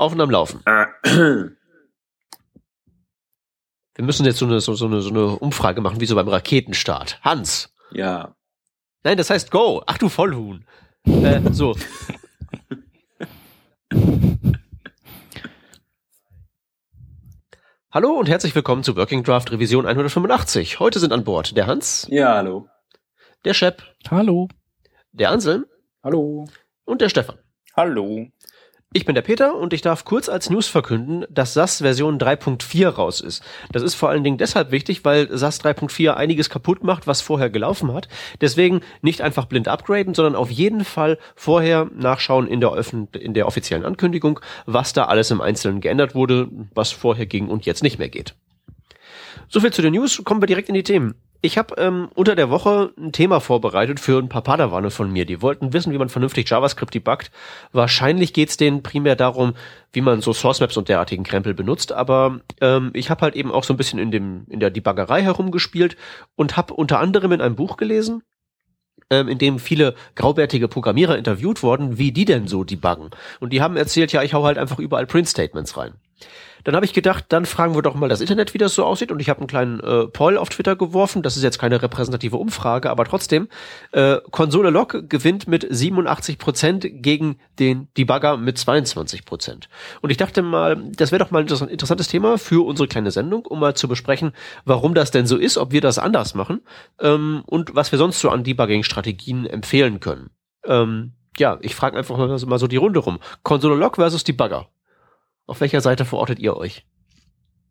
Aufnahmen laufen. Wir müssen jetzt so eine, so, so, eine, so eine Umfrage machen, wie so beim Raketenstart. Hans. Ja. Nein, das heißt Go. Ach du Vollhuhn. Äh, so. Hallo und herzlich willkommen zu Working Draft Revision 185. Heute sind an Bord der Hans, Ja, hallo. der Shep, Hallo. der Anselm Hallo. und der Stefan. Hallo. Ich bin der Peter und ich darf kurz als News verkünden, dass SAS Version 3.4 raus ist. Das ist vor allen Dingen deshalb wichtig, weil SAS 3.4 einiges kaputt macht, was vorher gelaufen hat. Deswegen nicht einfach blind upgraden, sondern auf jeden Fall vorher nachschauen in der, in der offiziellen Ankündigung, was da alles im Einzelnen geändert wurde, was vorher ging und jetzt nicht mehr geht. So viel zu den News, kommen wir direkt in die Themen. Ich habe ähm, unter der Woche ein Thema vorbereitet für ein paar Padawane von mir. Die wollten wissen, wie man vernünftig JavaScript debuggt. Wahrscheinlich geht's denen primär darum, wie man so Source Maps und derartigen Krempel benutzt. Aber ähm, ich habe halt eben auch so ein bisschen in dem in der Debuggerei herumgespielt und habe unter anderem in einem Buch gelesen, ähm, in dem viele graubärtige Programmierer interviewt wurden, wie die denn so debuggen. Und die haben erzählt, ja, ich hau halt einfach überall Print-Statements rein. Dann habe ich gedacht, dann fragen wir doch mal das Internet, wie das so aussieht. Und ich habe einen kleinen äh, Poll auf Twitter geworfen. Das ist jetzt keine repräsentative Umfrage, aber trotzdem. Äh, Konsole Log gewinnt mit 87 Prozent gegen den Debugger mit 22 Prozent. Und ich dachte mal, das wäre doch mal ein interess- interessantes Thema für unsere kleine Sendung, um mal zu besprechen, warum das denn so ist, ob wir das anders machen ähm, und was wir sonst so an Debugging-Strategien empfehlen können. Ähm, ja, ich frage einfach mal, mal so die Runde rum. Konsole Log versus Debugger. Auf welcher Seite verortet ihr euch?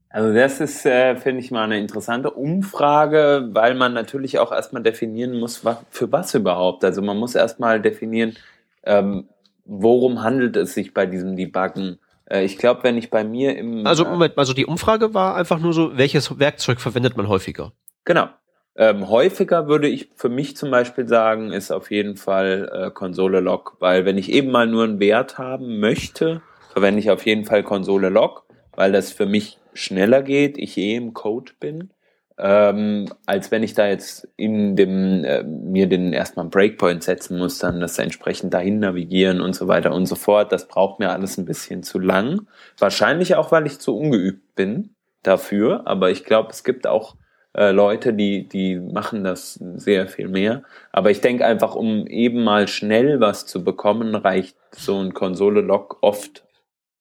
Also das ist, äh, finde ich mal, eine interessante Umfrage, weil man natürlich auch erstmal definieren muss, wa für was überhaupt. Also man muss erstmal definieren, ähm, worum handelt es sich bei diesem Debuggen. Äh, ich glaube, wenn ich bei mir im... Also äh, Moment, also die Umfrage war einfach nur so, welches Werkzeug verwendet man häufiger? Genau. Ähm, häufiger würde ich für mich zum Beispiel sagen, ist auf jeden Fall äh, Konsole-Log, weil wenn ich eben mal nur einen Wert haben möchte, verwende ich auf jeden Fall Konsole-Log, weil das für mich schneller geht, ich eh im Code bin, ähm, als wenn ich da jetzt in dem äh, mir den erstmal Breakpoint setzen muss, dann das entsprechend dahin navigieren und so weiter und so fort. Das braucht mir alles ein bisschen zu lang. Wahrscheinlich auch, weil ich zu ungeübt bin dafür, aber ich glaube, es gibt auch äh, Leute, die, die machen das sehr viel mehr. Aber ich denke einfach, um eben mal schnell was zu bekommen, reicht so ein Konsole-Log oft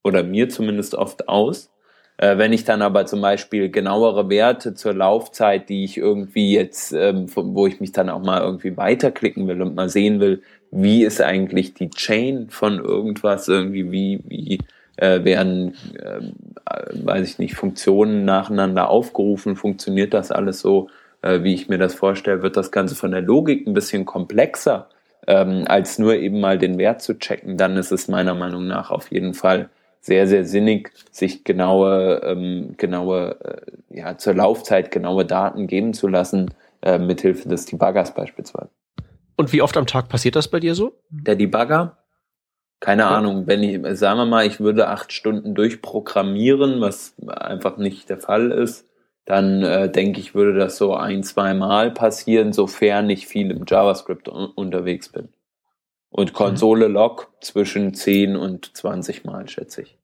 oder mir zumindest oft aus. Äh, wenn ich dann aber zum Beispiel genauere Werte zur Laufzeit, die ich irgendwie jetzt, ähm, wo ich mich dann auch mal irgendwie weiterklicken will und mal sehen will, wie ist eigentlich die Chain von irgendwas, irgendwie, wie, wie äh, werden, ähm, äh, weiß ich nicht, Funktionen nacheinander aufgerufen, funktioniert das alles so, äh, wie ich mir das vorstelle, wird das Ganze von der Logik ein bisschen komplexer, ähm, als nur eben mal den Wert zu checken, dann ist es meiner Meinung nach auf jeden Fall sehr, sehr sinnig, sich genaue, ähm, genaue, äh, ja, zur Laufzeit genaue Daten geben zu lassen, äh, mithilfe des Debuggers beispielsweise. Und wie oft am Tag passiert das bei dir so? Der Debugger, keine Ja. Ahnung, wenn ich, sagen wir mal, ich würde acht Stunden durchprogrammieren, was einfach nicht der Fall ist, dann äh, denke ich, würde das so ein, zwei Mal passieren, sofern ich viel im JavaScript un unterwegs bin. Und Konsole Log zwischen 10 und 20 Mal, schätze ich.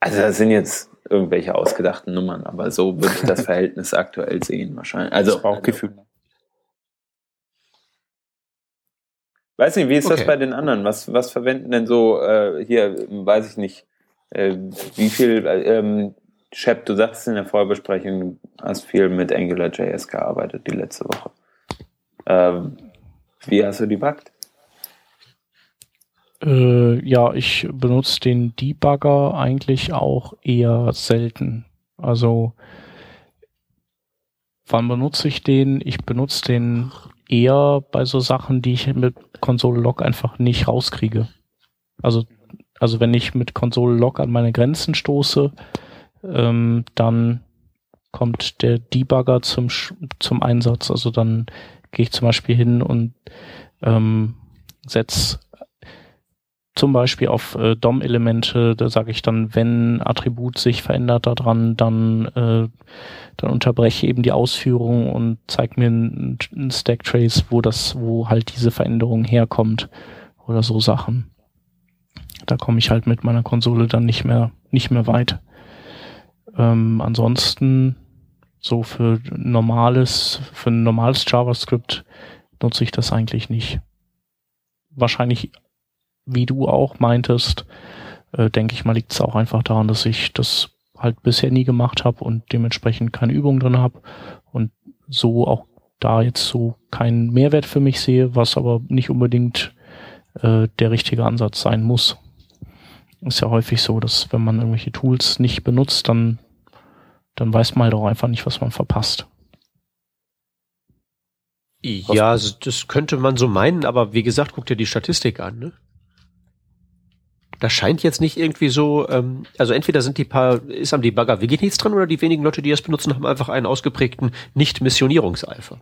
Also das sind jetzt irgendwelche ausgedachten Nummern, aber so würde ich das Verhältnis aktuell sehen wahrscheinlich. Also das Bauchgefühl. Weiß nicht, wie ist das Okay. bei den anderen? Was, was verwenden denn so, äh, hier, weiß ich nicht, äh, wie viel, äh, ähm, Shep, du sagst in der Vorbesprechung, du hast viel mit AngularJS gearbeitet die letzte Woche. Ähm, wie hast du debuggt? Äh, ja, ich benutze den Debugger eigentlich auch eher selten. Also, wann benutze ich den? Ich benutze den eher bei so Sachen, die ich mit Konsole Log einfach nicht rauskriege. Also, also wenn ich mit Konsole Log an meine Grenzen stoße, ähm, dann kommt der Debugger zum, zum Einsatz. Also dann gehe ich zum Beispiel hin und ähm, setz zum Beispiel auf äh, DOM-Elemente, da sage ich dann, wenn Attribut sich verändert daran, dann, äh, dann unterbreche eben die Ausführung und zeig mir ein, ein Stack-Trace, wo das, wo halt diese Veränderung herkommt oder so Sachen. Da komme ich halt mit meiner Konsole dann nicht mehr, nicht mehr weit. Ähm, ansonsten so für normales, für ein normales JavaScript nutze ich das eigentlich nicht. Wahrscheinlich, wie du auch meintest, äh, denke ich mal, liegt es auch einfach daran, dass ich das halt bisher nie gemacht habe und dementsprechend keine Übung drin habe und so auch da jetzt so keinen Mehrwert für mich sehe, was aber nicht unbedingt äh, der richtige Ansatz sein muss. Ist ja häufig so, dass wenn man irgendwelche Tools nicht benutzt, dann, dann weiß man halt auch einfach nicht, was man verpasst. Ja, das könnte man so meinen, aber wie gesagt, guck dir die Statistik an. Ne? Da scheint jetzt nicht irgendwie so, ähm, also entweder sind die paar, ist am Debugger wirklich nichts dran oder die wenigen Leute, die es benutzen, haben einfach einen ausgeprägten Nicht-Missionierungseifer.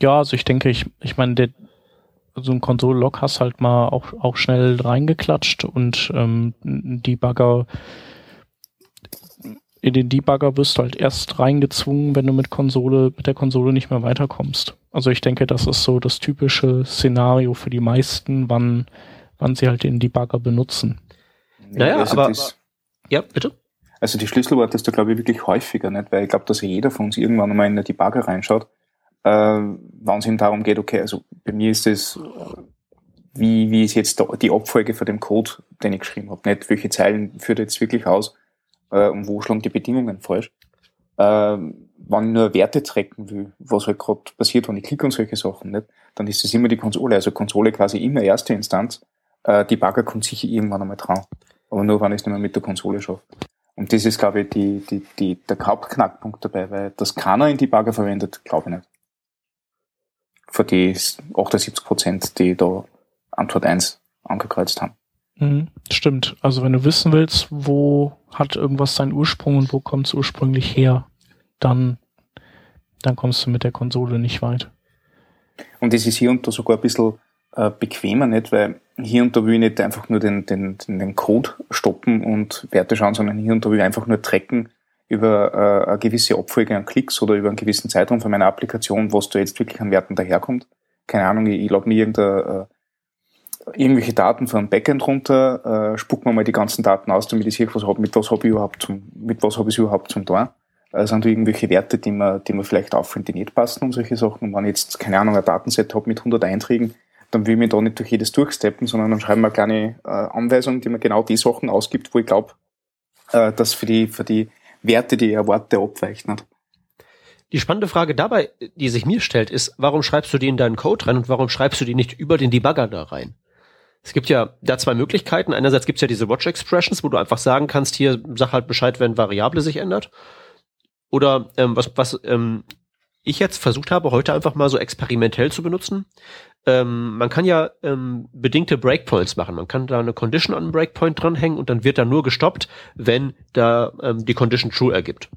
Ja, also ich denke, ich, ich meine, der, so ein Konsole-Log hast halt mal auch, auch schnell reingeklatscht und ähm, Debugger in den Debugger wirst du halt erst reingezwungen, wenn du mit Konsole, mit der Konsole nicht mehr weiterkommst. Also ich denke, das ist so das typische Szenario für die meisten, wann, wann sie halt den Debugger benutzen. Naja, also aber, das, ja, bitte? Also die Schlüsselworte ist da glaube ich wirklich häufiger, nicht? Weil ich glaube, dass jeder von uns irgendwann einmal in den Debugger reinschaut, äh, wenn es ihm darum geht, okay, also bei mir ist es, wie, wie ist jetzt die Abfolge von dem Code, den ich geschrieben habe, nicht welche Zeilen führt jetzt wirklich aus, äh, und wo schlagen die Bedingungen falsch. Äh, wenn ich nur Werte tracken will, was halt gerade passiert, wenn ich klicke und solche Sachen, nicht, dann ist es immer die Konsole. Also Konsole quasi immer erste Instanz. Äh, die Bagger kommt sicher irgendwann einmal dran. Aber nur, wenn ich es nicht mehr mit der Konsole schaffe. Und das ist, glaube ich, die, die, die, der Hauptknackpunkt dabei, weil das keiner in die Bagger verwendet, glaube ich nicht. Für die 78 Prozent, die da Antwort 1 angekreuzt haben. Mhm, stimmt. Also wenn du wissen willst, wo hat irgendwas seinen Ursprung und wo kommt es ursprünglich her, dann, dann kommst du mit der Konsole nicht weit. Und es ist hier und da sogar ein bisschen äh, bequemer, nicht? Weil hier und da will ich nicht einfach nur den, den, den Code stoppen und Werte schauen, sondern hier und da will ich einfach nur tracken über äh, eine gewisse Abfolge an Klicks oder über einen gewissen Zeitraum von meiner Applikation, was da jetzt wirklich an Werten daherkommt. Keine Ahnung, ich, ich lade mir irgendeine äh, irgendwelche Daten von einem Backend runter, äh, spucken wir mal die ganzen Daten aus, damit ich sehe, was hab, mit was habe ich überhaupt zum, mit was habe ich überhaupt zum Tor. Also sind da irgendwelche Werte, die mir, die mir vielleicht auffallen, die nicht passen und solche Sachen. Und wenn ich jetzt, keine Ahnung, ein Datenset habe mit 100 Einträgen, dann will ich mich da nicht durch jedes durchsteppen, sondern dann schreiben wir eine kleine äh, Anweisung, die mir genau die Sachen ausgibt, wo ich glaube, äh, dass für die, für die Werte, die ich erwarte, abweicht. Nicht? Die spannende Frage dabei, die sich mir stellt, ist, warum schreibst du die in deinen Code rein und warum schreibst du die nicht über den Debugger da rein? Es gibt ja da zwei Möglichkeiten. Einerseits gibt es ja diese Watch Expressions, wo du einfach sagen kannst, hier sag halt Bescheid, wenn Variable sich ändert. Oder ähm, was, was ähm, ich jetzt versucht habe, heute einfach mal so experimentell zu benutzen. Ähm, man kann ja ähm, bedingte Breakpoints machen. Man kann da eine Condition an einen Breakpoint dranhängen und dann wird da nur gestoppt, wenn da ähm, die Condition true ergibt.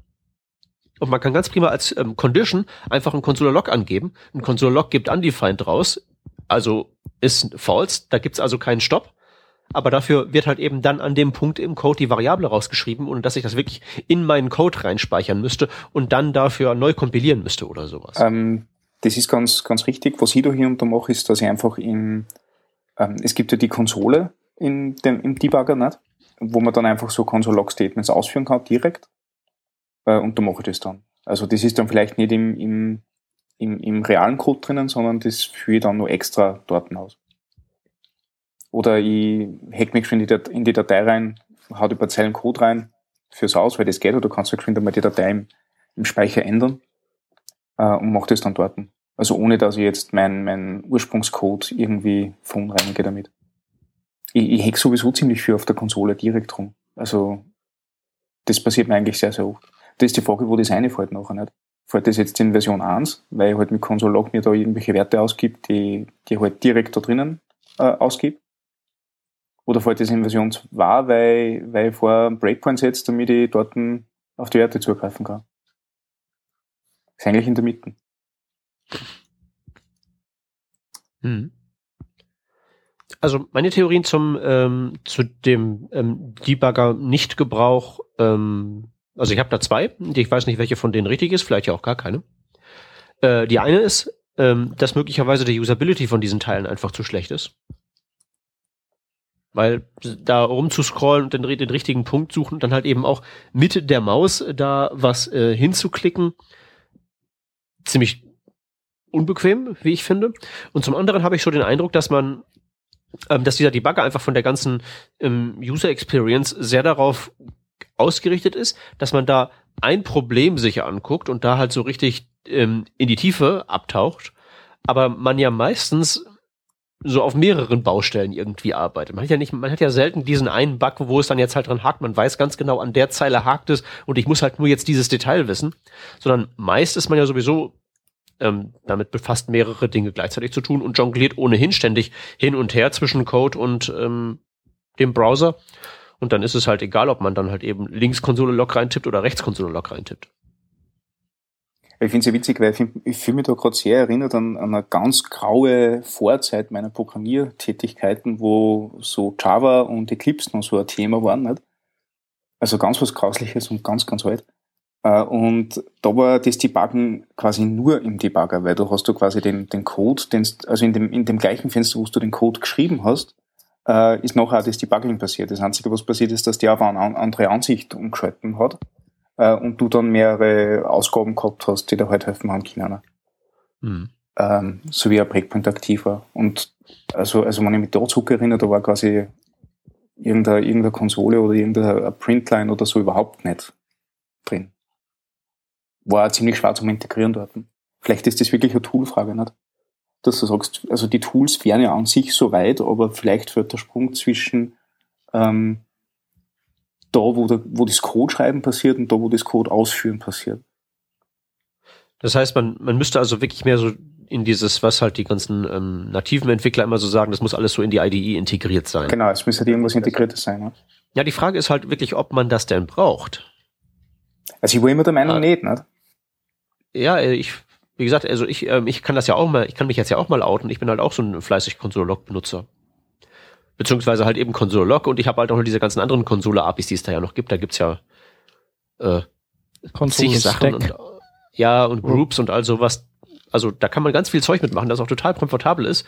Und man kann ganz prima als ähm, Condition einfach ein Console-Log angeben. Ein Console-Log gibt undefined raus. Also ist false, da gibt's also keinen Stopp. Aber dafür wird halt eben dann an dem Punkt im Code die Variable rausgeschrieben und dass ich das wirklich in meinen Code reinspeichern müsste und dann dafür neu kompilieren müsste oder sowas. Ähm, das ist ganz, ganz richtig. Was ich da hier und da mache, ist, dass ich einfach im, ähm, es gibt ja die Konsole in dem, im Debugger, nicht? wo man dann einfach so Console-Log-Statements ausführen kann, direkt. Äh, und da mache ich das dann. Also das ist dann vielleicht nicht im, im im, im realen Code drinnen, sondern das führe ich dann nur extra dort aus. Oder ich hack mich schon in die Datei rein, hau die paar Zeilen Code rein, fürs aus, weil das geht, oder du kannst halt schon einmal die Datei im, im Speicher ändern äh, und mach das dann dort. Also ohne, dass ich jetzt meinen mein Ursprungscode irgendwie von reingehe damit. Ich, ich hack sowieso ziemlich viel auf der Konsole direkt rum. Also das passiert mir eigentlich sehr, sehr oft. Das ist die Frage, wo das reinfällt nachher nicht fällt das jetzt in Version 1, weil ich halt mit Console.log mir da irgendwelche Werte ausgibt, die, die halt direkt da drinnen äh, ausgibt. Oder fällt das in Version 2, weil, weil ich vor Breakpoint setze, damit ich dort auf die Werte zugreifen kann. Ist eigentlich in der Mitte. Hm. Also meine Theorien zum ähm, zu dem ähm, Debugger-Nicht-Gebrauch ähm, also ich habe da zwei, ich weiß nicht, welche von denen richtig ist, vielleicht ja auch gar keine. Äh, die eine ist, ähm, dass möglicherweise die Usability von diesen Teilen einfach zu schlecht ist. Weil da rumzuscrollen und den, den richtigen Punkt suchen und dann halt eben auch mit der Maus da was äh, hinzuklicken, ziemlich unbequem, wie ich finde. Und zum anderen habe ich schon den Eindruck, dass man, ähm, dass dieser Debugger einfach von der ganzen ähm, User Experience sehr darauf ausgerichtet ist, dass man da ein Problem sich anguckt und da halt so richtig ähm, in die Tiefe abtaucht. Aber man ja meistens so auf mehreren Baustellen irgendwie arbeitet. Man hat ja nicht, man hat ja selten diesen einen Bug, wo es dann jetzt halt dran hakt. Man weiß ganz genau, an der Zeile hakt es und ich muss halt nur jetzt dieses Detail wissen. Sondern meist ist man ja sowieso ähm, damit befasst, mehrere Dinge gleichzeitig zu tun und jongliert ohnehin ständig hin und her zwischen Code und ähm, dem Browser. Und dann ist es halt egal, ob man dann halt eben links Konsole-Log reintippt oder rechts Konsole-Log reintippt. Ich finde es ja witzig, weil ich, ich fühle mich da gerade sehr erinnert an, an eine ganz graue Vorzeit meiner Programmiertätigkeiten, wo so Java und Eclipse noch so ein Thema waren. Nicht? Also ganz was Grausliches und ganz, ganz alt. Äh, und da war das Debuggen quasi nur im Debugger, weil du hast du quasi den, den Code, den, also in dem, in dem gleichen Fenster, wo du den Code geschrieben hast, äh, ist nachher das Debugging passiert. Das Einzige, was passiert ist, dass der auf eine andere Ansicht umgeschalten hat äh, und du dann mehrere Ausgaben gehabt hast, die dir halt helfen haben können. Mhm. Ähm, so wie ein Breakpoint aktiv war. Und also, also wenn ich mich da zurückerinnere, da war quasi irgendeine, irgendeine Konsole oder irgendeine Printline oder so überhaupt nicht drin. War ziemlich schwer zum Integrieren dort. Vielleicht ist das wirklich eine Toolfrage, nicht? Dass du sagst, also die Tools wären ja an sich so weit, aber vielleicht wird der Sprung zwischen ähm, da, wo, der, wo das Code schreiben passiert und da, wo das Code ausführen passiert. Das heißt, man, man müsste also wirklich mehr so in dieses, was halt die ganzen ähm, nativen Entwickler immer so sagen, das muss alles so in die IDE integriert sein. Genau, es müsste halt irgendwas Integriertes sein. Ja? ja, die Frage ist halt wirklich, ob man das denn braucht. Also ich war immer der Meinung ah. nicht, nicht? Ja, äh, ich, wie gesagt, also ich, ähm, ich kann das ja auch mal, ich kann mich jetzt ja auch mal outen. Ich bin halt auch so ein fleißig Console-Log-Benutzer beziehungsweise halt eben Console Log und ich habe halt auch noch diese ganzen anderen Konsole-APIs, die es da ja noch gibt. Da gibt's ja äh, Konsole Sachen und, ja und Groups und all sowas. Also da kann man ganz viel Zeug mitmachen, das auch total komfortabel ist.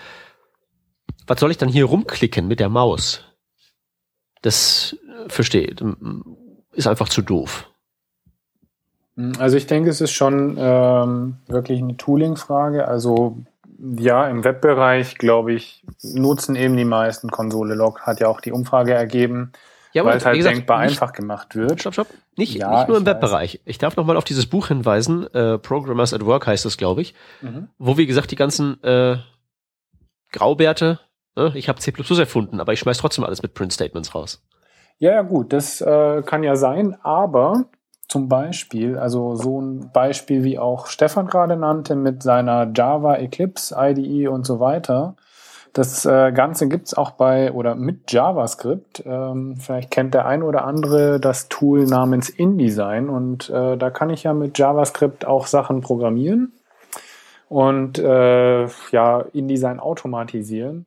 Was soll ich dann hier rumklicken mit der Maus? Das äh, verstehe, ist einfach zu doof. Also ich denke, es ist schon ähm, wirklich eine Tooling-Frage. Also ja, im Webbereich, glaube ich, nutzen eben die meisten Konsole Log, hat ja auch die Umfrage ergeben, ja, weil es halt gesagt, denkbar nicht, einfach gemacht wird. Stopp, stopp. Nicht, ja, nicht nur im Webbereich. Ich darf noch mal auf dieses Buch hinweisen, äh, Programmers at Work heißt es, glaube ich, mhm. wo, wie gesagt, die ganzen äh, Graubärte, äh, ich habe C++ erfunden, aber ich schmeiß trotzdem alles mit Print-Statements raus. Ja, ja, gut, das äh, kann ja sein, aber zum Beispiel, also so ein Beispiel wie auch Stefan gerade nannte mit seiner Java Eclipse IDE und so weiter. Das äh, Ganze gibt's auch bei oder mit JavaScript. Ähm, vielleicht kennt der ein oder andere das Tool namens InDesign und äh, da kann ich ja mit JavaScript auch Sachen programmieren und äh, ja InDesign automatisieren.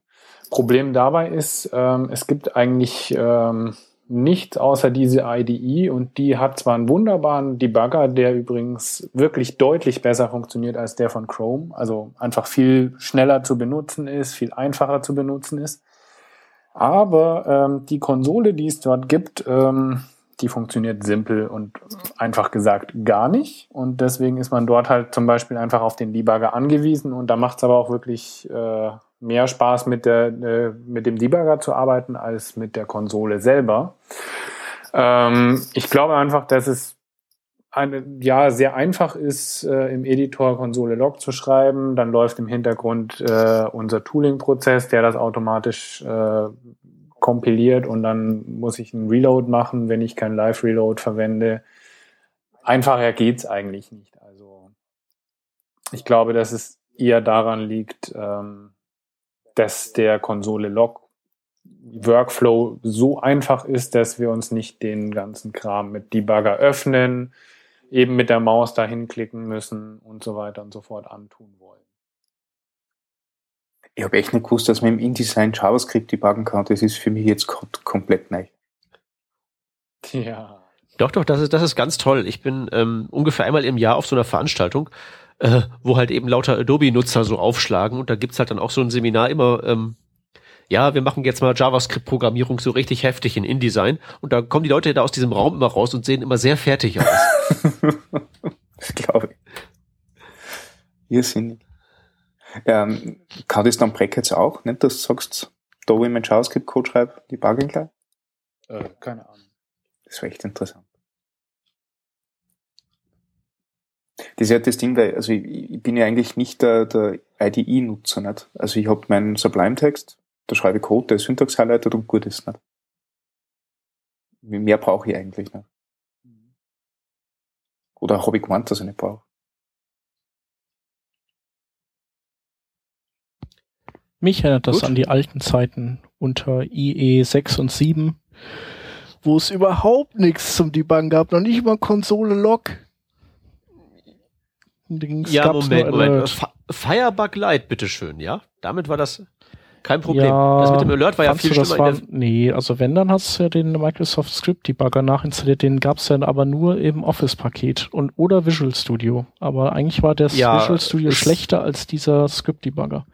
Problem dabei ist, ähm, es gibt eigentlich ähm, nichts außer diese IDE und die hat zwar einen wunderbaren Debugger, der übrigens wirklich deutlich besser funktioniert als der von Chrome, also einfach viel schneller zu benutzen ist, viel einfacher zu benutzen ist. Aber ähm, die Konsole, die es dort gibt, ähm, die funktioniert simpel und einfach gesagt gar nicht. Und deswegen ist man dort halt zum Beispiel einfach auf den Debugger angewiesen und da macht es aber auch wirklich äh, mehr Spaß mit, der, äh, mit dem Debugger zu arbeiten als mit der Konsole selber. Ähm, ich glaube einfach, dass es eine, ja, sehr einfach ist, äh, im Editor Konsole Log zu schreiben. Dann läuft im Hintergrund äh, unser Tooling-Prozess, der das automatisch äh, kompiliert und dann muss ich einen Reload machen, wenn ich kein Live-Reload verwende. Einfacher geht's eigentlich nicht. Also ich glaube, dass es eher daran liegt, ähm, dass der Konsole Log Workflow so einfach ist, dass wir uns nicht den ganzen Kram mit Debugger öffnen, eben mit der Maus dahin klicken müssen und so weiter und so fort antun wollen. Ich habe echt nicht gewusst, dass man im InDesign JavaScript debuggen kann. Das ist für mich jetzt komplett neu. Ja. Doch, doch, das ist, das ist ganz toll. Ich bin ähm, ungefähr einmal im Jahr auf so einer Veranstaltung äh, wo halt eben lauter Adobe-Nutzer so aufschlagen und da gibt's halt dann auch so ein Seminar immer, ähm, ja, wir machen jetzt mal JavaScript-Programmierung so richtig heftig in InDesign und da kommen die Leute da aus diesem Raum immer raus und sehen immer sehr fertig aus. das glaube ich. Irrsinnig. Ähm, kann das dann Brackets auch, nicht? Dass du sagst, da wo ich mein JavaScript-Code schreibe, die Buggen gleich? Äh, keine Ahnung. Das wäre echt interessant. Das ist ja das Ding, weil, also ich, ich bin ja eigentlich nicht der, der IDE-Nutzer, nicht? Also ich habe meinen Sublime-Text, da schreibe ich Code, der ist Syntax highlighted und gut ist, nicht? Mehr brauche ich eigentlich nicht. Oder habe ich gemeint, dass ich nicht brauche. Mich erinnert das Gut. an die alten Zeiten unter IE 6 und 7, wo es überhaupt nichts zum Debuggen gab, noch nicht mal Konsole-Log. Dings Ja, Moment, Moment. Firebug Lite, bitteschön, ja? Damit war das kein Problem. Ja, das mit dem Alert war ja viel schlimmer. war, nee, also wenn, dann hast du ja den Microsoft Script Debugger nachinstalliert, den gab's ja aber nur im Office-Paket und oder Visual Studio. Aber eigentlich war das Ja, Visual Studio es- schlechter als dieser Script Debugger.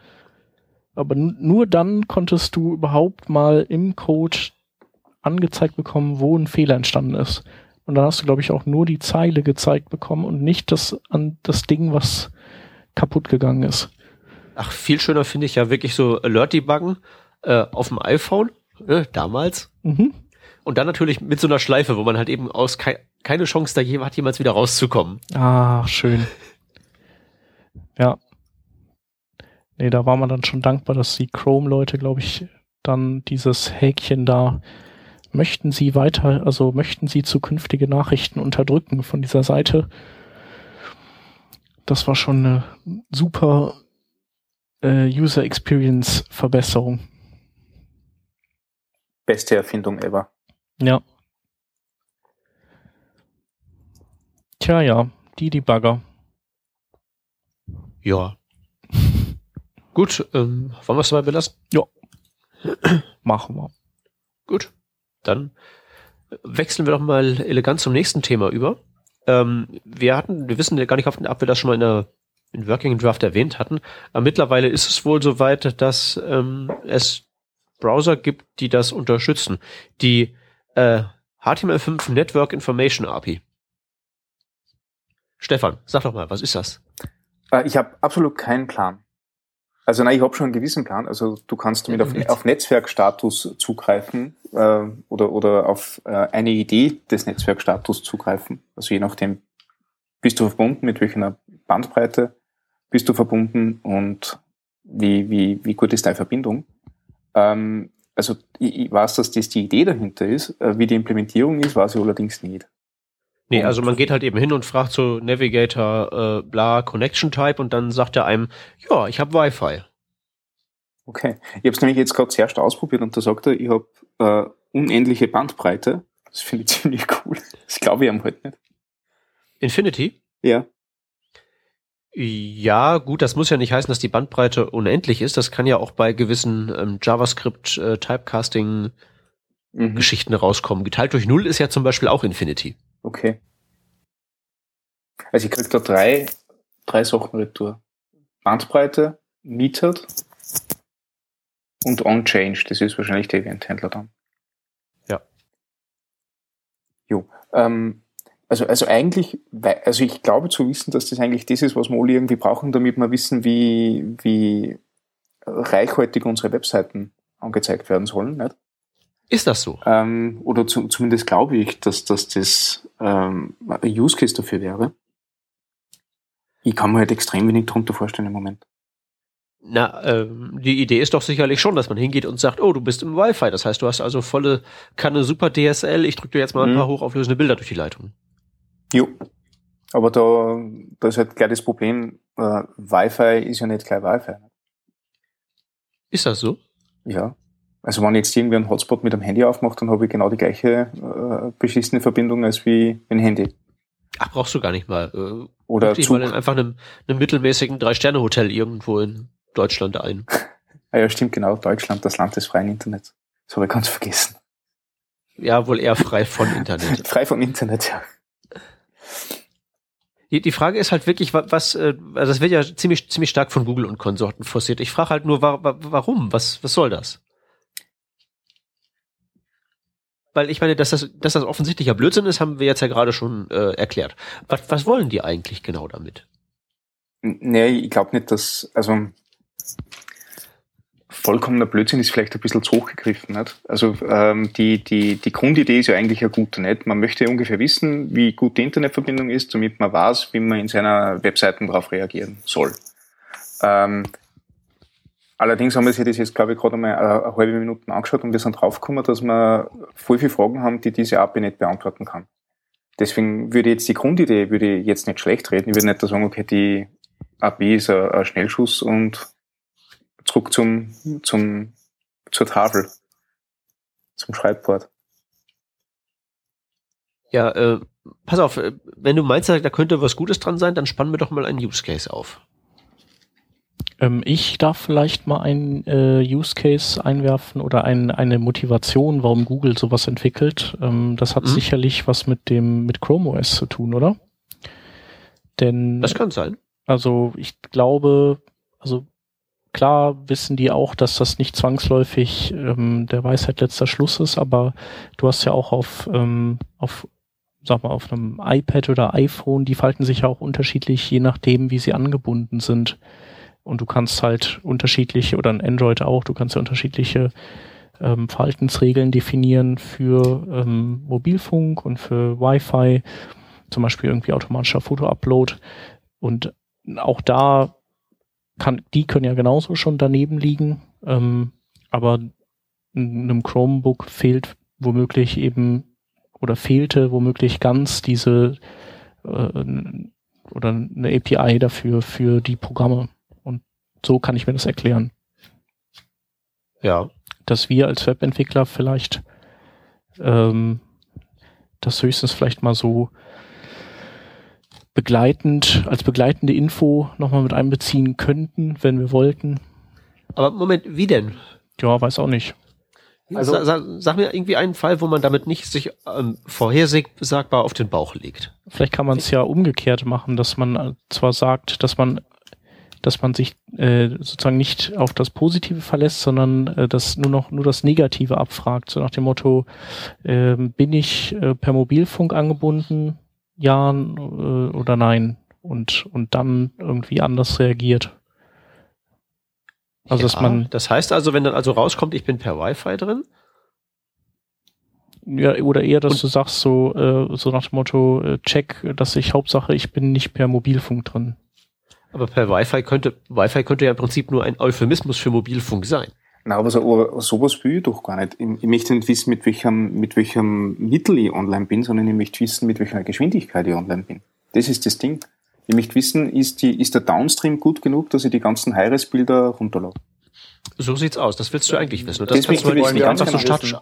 Aber nur dann konntest du überhaupt mal im Code angezeigt bekommen, wo ein Fehler entstanden ist. Und dann hast du, glaube ich, auch nur die Zeile gezeigt bekommen und nicht das, an das Ding, was kaputt gegangen ist. ach, viel schöner finde ich ja wirklich so Alert-Debuggen äh, auf dem iPhone, äh, damals. Mhm. Und dann natürlich mit so einer Schleife, wo man halt eben aus kei keine Chance da je hat, jemals wieder rauszukommen. Ah, schön. Ja. Nee, da war man dann schon dankbar, dass die Chrome-Leute, glaube ich, dann dieses Häkchen da möchten sie weiter, also möchten sie zukünftige Nachrichten unterdrücken von dieser Seite. Das war schon eine super äh, User Experience Verbesserung. Beste Erfindung ever. Ja. Tja, ja, die Debugger. Ja. Gut, ähm, wollen wir es dabei belassen? Machen wir. Gut. Dann wechseln wir doch mal elegant zum nächsten Thema über. Ähm, wir hatten, wir wissen ja gar nicht, ob wir das schon mal in der in Working Draft erwähnt hatten, aber mittlerweile ist es wohl soweit, dass ähm, es Browser gibt, die das unterstützen. Die äh, HTML5 Network Information API. Stefan, sag doch mal, was ist das? Äh, Ich habe absolut keinen Plan. Also nein, ich habe schon einen gewissen Plan. Also du kannst damit auf, auf Netzwerkstatus zugreifen äh, oder, oder auf äh, eine Idee des Netzwerkstatus zugreifen. Also je nachdem, bist du verbunden, mit welcher Bandbreite bist du verbunden und wie, wie, wie gut ist deine Verbindung. Ähm, also ich, ich weiß, dass das die Idee dahinter ist. Äh, wie die Implementierung ist, weiß ich allerdings nicht. Nee, also man geht halt eben hin und fragt so Navigator, äh, bla, Connection Type und dann sagt er einem, ja, ich habe Wi-Fi. Okay. Ich habe es nämlich jetzt gerade zuerst ausprobiert und da sagt er, ich habe äh, unendliche Bandbreite. Das finde ich ziemlich cool. Das glaube ich ihm halt nicht. Infinity? Ja. Ja, gut, das muss ja nicht heißen, dass die Bandbreite unendlich ist. Das kann ja auch bei gewissen ähm, JavaScript äh, Typecasting Mhm. Geschichten rauskommen. Geteilt durch Null ist ja zum Beispiel auch Infinity. Okay. Also ich krieg da drei, drei Sachen retour. Bandbreite, Metered und On-Change. Das ist wahrscheinlich der Eventhändler dann. Ja. Jo. Ähm, also, also eigentlich, also ich glaube zu wissen, dass das eigentlich das ist, was wir alle irgendwie brauchen, damit wir wissen, wie, wie reichhaltig unsere Webseiten angezeigt werden sollen. Nicht? Ist das so? Ähm, oder zu, zumindest glaube ich, dass, dass das ähm, ein Use Case dafür wäre. Ich kann mir halt extrem wenig drunter vorstellen im Moment. Na, ähm, die Idee ist doch sicherlich schon, dass man hingeht und sagt, oh, du bist im Wi-Fi. Das heißt, du hast also volle Kanne super DSL. Ich drücke dir jetzt mal ein Mhm. paar hochauflösende Bilder durch die Leitung. Jo. Aber da, da ist halt gleich das Problem, äh, Wi-Fi ist ja nicht gleich Wi-Fi. Ist das so? Ja. Also wenn ich jetzt irgendwie einen Hotspot mit dem Handy aufmacht, dann habe ich genau die gleiche äh, beschissene Verbindung als wie ein Handy. Ach, brauchst du gar nicht mal. Äh, Oder Zug. mal in einfach einem, einem mittelmäßigen Drei-Sterne-Hotel irgendwo in Deutschland ein. Ah ja, stimmt genau. Deutschland, das Land des freien Internets. Das habe ich ganz vergessen. Ja, wohl eher frei von Internet. Frei vom Internet, ja. Die, die Frage ist halt wirklich, wa- was, äh, also das wird ja ziemlich, ziemlich stark von Google und Konsorten forciert. Ich frage halt nur, wa warum? Was, was soll das? Weil ich meine, dass das, dass das offensichtlicher Blödsinn ist, haben wir jetzt ja gerade schon äh, erklärt. Was, was wollen die eigentlich genau damit? Nee, ich glaube nicht, dass, also vollkommener Blödsinn ist vielleicht ein bisschen zu hoch gegriffen. Nicht? Also ähm, die, die, die Grundidee ist ja eigentlich eine gute. Nicht? Man möchte ungefähr wissen, wie gut die Internetverbindung ist, damit man weiß, wie man in seiner Webseiten darauf reagieren soll. Ähm, allerdings haben wir sich das jetzt, glaube ich, gerade mal eine, eine halbe Minute angeschaut und wir sind draufgekommen, dass wir voll viele Fragen haben, die diese API nicht beantworten kann. Deswegen würde jetzt die Grundidee würde ich jetzt nicht schlecht reden. Ich würde nicht sagen, okay, die API ist ein, Schnellschuss und zurück zum, zum, zur Tafel, zum Schreibboard. Ja, äh, pass auf, äh, wenn du meinst, da könnte was Gutes dran sein, dann spannen wir doch mal einen Use Case auf. Ähm, ich darf vielleicht mal einen äh, Use Case einwerfen oder ein, eine Motivation, warum Google sowas entwickelt. Ähm, das hat mhm. sicherlich was mit dem mit Chrome OS zu tun, oder? Denn das kann sein. Also ich glaube, also klar wissen die auch, dass das nicht zwangsläufig ähm, der Weisheit letzter Schluss ist, aber du hast ja auch auf, ähm, auf, sag mal, auf einem iPad oder iPhone, die falten sich ja auch unterschiedlich, je nachdem, wie sie angebunden sind. Und du kannst halt unterschiedliche, oder ein Android auch, du kannst ja unterschiedliche ähm, Verhaltensregeln definieren für ähm, Mobilfunk und für Wi-Fi, zum Beispiel irgendwie automatischer Foto-Upload. Und auch da kann, die können ja genauso schon daneben liegen, ähm, aber einem Chromebook fehlt womöglich eben oder fehlte womöglich ganz diese äh, oder eine API dafür für die Programme. So kann ich mir das erklären. Ja. Dass wir als Webentwickler vielleicht ähm, das höchstens vielleicht mal so begleitend, als begleitende Info nochmal mit einbeziehen könnten, wenn wir wollten. Aber Moment, wie denn? Ja, weiß auch nicht. Also sag, sag, sag mir irgendwie einen Fall, wo man damit nicht sich ähm, vorhersagbar auf den Bauch legt. Vielleicht kann man es ja umgekehrt machen, dass man äh, zwar sagt, dass man dass man sich äh, sozusagen nicht auf das Positive verlässt, sondern äh, das nur noch nur das Negative abfragt, so nach dem Motto: äh, Bin ich äh, per Mobilfunk angebunden? ja äh, oder nein und, und dann irgendwie anders reagiert. Also, ja, dass man. Das heißt also, wenn dann also rauskommt, ich bin per Wi-Fi drin? Ja, oder eher, dass und du sagst, so, äh, so nach dem Motto, äh, check, dass ich Hauptsache, ich bin nicht per Mobilfunk drin. Aber per Wi-Fi könnte, Wi-Fi könnte ja im Prinzip nur ein Euphemismus für Mobilfunk sein. Na, aber so, sowas will ich doch gar nicht. Ich, ich, möchte nicht wissen, mit welchem, mit welchem Mittel ich online bin, sondern ich möchte wissen, mit welcher Geschwindigkeit ich online bin. Das ist das Ding. Ich möchte wissen, ist, die, ist der Downstream gut genug, dass ich die ganzen High-Res-Bilder runterlade? So sieht's aus. Das willst du eigentlich wissen. Und das, das kannst du nicht einfach so statisch.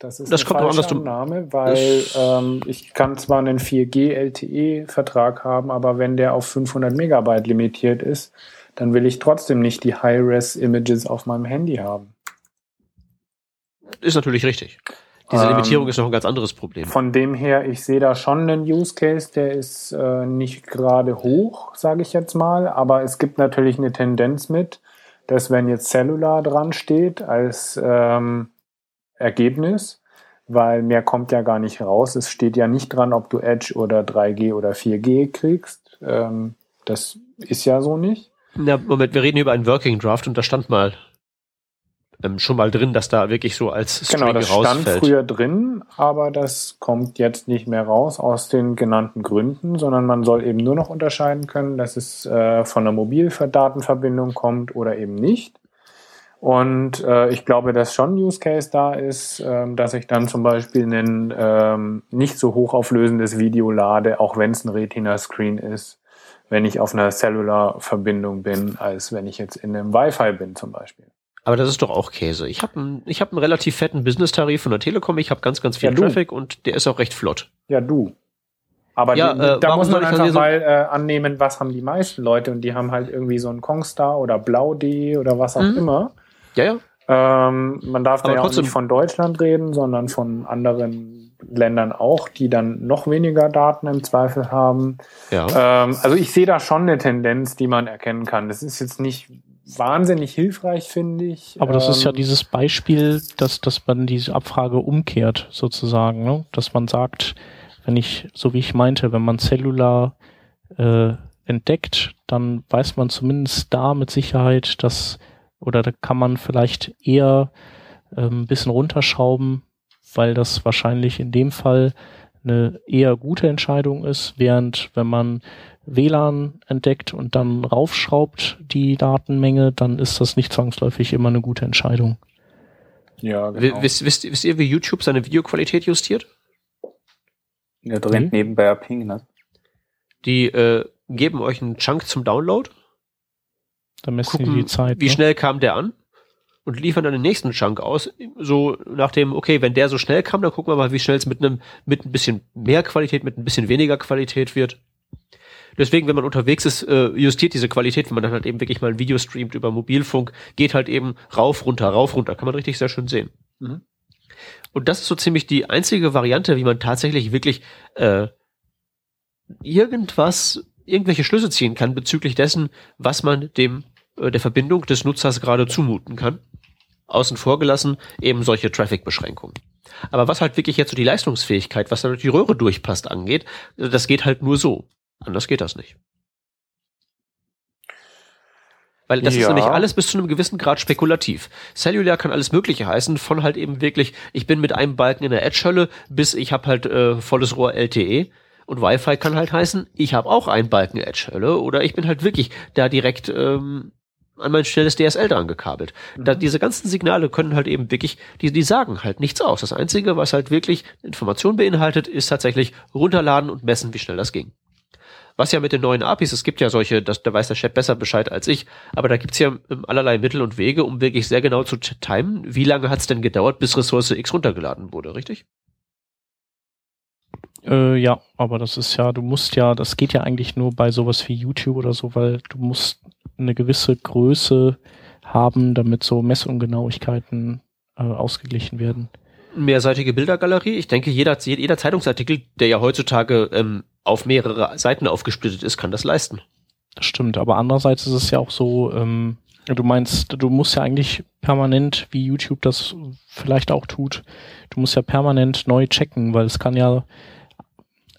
Das ist das kommt falsche Annahme, weil ähm, ich kann zwar einen 4G LTE-Vertrag haben, aber wenn der auf 500 Megabyte limitiert ist, dann will ich trotzdem nicht die High-Res-Images auf meinem Handy haben. Ist natürlich richtig. Diese ähm, Limitierung ist noch ein ganz anderes Problem. Von dem her, ich sehe da schon einen Use Case, der ist äh, nicht gerade hoch, sage ich jetzt mal, aber es gibt natürlich eine Tendenz mit, dass wenn jetzt Cellular dran steht als ähm, Ergebnis, weil mehr kommt ja gar nicht raus. Es steht ja nicht dran, ob du Edge oder 3G oder 4G kriegst. Ähm, das ist ja so nicht. Na, Moment, wir reden über einen Working Draft und da stand mal ähm, schon mal drin, dass da wirklich so als String Genau, das rausfällt. stand früher drin, aber das kommt jetzt nicht mehr raus aus den genannten Gründen, sondern man soll eben nur noch unterscheiden können, dass es äh, von einer Mobildatenverbindung kommt oder eben nicht. Und äh, ich glaube, dass schon Use Case da ist, ähm, dass ich dann zum Beispiel ein ähm, nicht so hochauflösendes Video lade, auch wenn es ein Retina-Screen ist wenn ich auf einer Cellular-Verbindung bin, als wenn ich jetzt in einem Wi-Fi bin zum Beispiel. Aber das ist doch auch Käse. Ich habe einen, ich hab einen relativ fetten Business-Tarif von der Telekom. Ich habe ganz, ganz viel ja, Traffic und der ist auch recht flott. Ja, du. Aber ja, die, äh, da muss man einfach so mal äh, annehmen, was haben die meisten Leute und die haben halt irgendwie so einen Kongstar oder Blau.de oder was auch mhm. immer. Ja, ja. Ähm, man darf Aber da ja auch nicht von Deutschland reden, sondern von anderen Ländern auch, die dann noch weniger Daten im Zweifel haben. Ja. Ähm, also ich sehe da schon eine Tendenz, die man erkennen kann. Das ist jetzt nicht wahnsinnig hilfreich, finde ich. Aber das ist ja Ähm, dieses Beispiel, dass, dass man diese Abfrage umkehrt, sozusagen, ne? Dass man sagt, wenn ich, so wie ich meinte, wenn man Cellular äh, entdeckt, dann weiß man zumindest da mit Sicherheit, dass, oder da kann man vielleicht eher ähm, ein bisschen runterschrauben, weil das wahrscheinlich in dem Fall eine eher gute Entscheidung ist, während wenn man WLAN entdeckt und dann raufschraubt die Datenmenge, dann ist das nicht zwangsläufig immer eine gute Entscheidung. Ja, genau. Wisst, wisst, wisst ihr, wie YouTube seine Videoqualität justiert? Ja, da rennt nebenbei Ping, ne? Die äh, geben euch einen Chunk zum Download, Da messen gucken, die die Zeit. wie ne? schnell kam der an und liefern dann den nächsten Chunk aus. So nach dem, okay, wenn der so schnell kam, dann gucken wir mal, wie schnell es mit einem, mit ein bisschen mehr Qualität, mit ein bisschen weniger Qualität wird. Deswegen, wenn man unterwegs ist, äh, justiert diese Qualität, wenn man dann halt eben wirklich mal ein Video streamt über Mobilfunk, geht halt eben rauf, runter, rauf, runter. Kann man richtig sehr schön sehen. Mhm. Und das ist so ziemlich die einzige Variante, wie man tatsächlich wirklich äh, irgendwas, irgendwelche Schlüsse ziehen kann bezüglich dessen, was man dem äh, der Verbindung des Nutzers gerade zumuten kann. Außen vor gelassen eben solche Traffic-Beschränkungen. Aber was halt wirklich jetzt so die Leistungsfähigkeit, was da durch die Röhre durchpasst, angeht, äh, das geht halt nur so. Anders geht das nicht. Weil das ist Ja. nämlich alles bis zu einem gewissen Grad spekulativ. Cellular kann alles Mögliche heißen, von halt eben wirklich, ich bin mit einem Balken in der Edge-Hölle, bis ich habe halt äh, volles Rohr LTE. Und Wi-Fi kann halt heißen, ich habe auch einen Balken Edge-Hölle oder ich bin halt wirklich da direkt ähm, an mein schnelles DSL dran gekabelt. Da, diese ganzen Signale können halt eben wirklich, die, die sagen halt nichts aus. Das Einzige, was halt wirklich Information beinhaltet, ist tatsächlich runterladen und messen, wie schnell das ging. Was ja mit den neuen APIs, es gibt ja solche, das, da weiß der Chef besser Bescheid als ich, aber da gibt's ja ähm, allerlei Mittel und Wege, um wirklich sehr genau zu timen, wie lange hat's denn gedauert, bis Ressource X runtergeladen wurde, richtig? Äh, ja, aber das ist ja, du musst ja, das geht ja eigentlich nur bei sowas wie YouTube oder so, weil du musst eine gewisse Größe haben, damit so Messungenauigkeiten äh, ausgeglichen werden. Mehrseitige Bildergalerie. Ich denke, jeder, jeder Zeitungsartikel, der ja heutzutage ähm, auf mehrere Seiten aufgesplittet ist, kann das leisten. Das stimmt, aber andererseits ist es ja auch so, ähm, du meinst, du musst ja eigentlich permanent, wie YouTube das vielleicht auch tut, du musst ja permanent neu checken, weil es kann ja,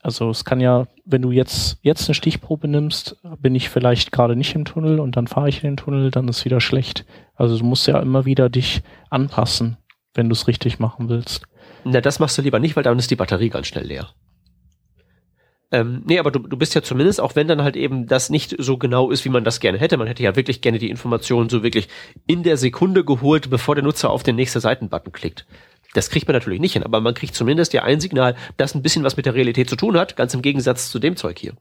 also es kann ja, wenn du jetzt, jetzt eine Stichprobe nimmst, bin ich vielleicht gerade nicht im Tunnel und dann fahre ich in den Tunnel, dann ist wieder schlecht. Also du musst ja immer wieder dich anpassen, wenn du es richtig machen willst. Na, das machst du lieber nicht, weil dann ist die Batterie ganz schnell leer. Ähm, nee, aber du, du bist ja zumindest, auch wenn dann halt eben das nicht so genau ist, wie man das gerne hätte. Man hätte ja wirklich gerne die Informationen so wirklich in der Sekunde geholt, bevor der Nutzer auf den nächsten Seitenbutton klickt. Das kriegt man natürlich nicht hin, aber man kriegt zumindest ja ein Signal, das ein bisschen was mit der Realität zu tun hat, ganz im Gegensatz zu dem Zeug hier.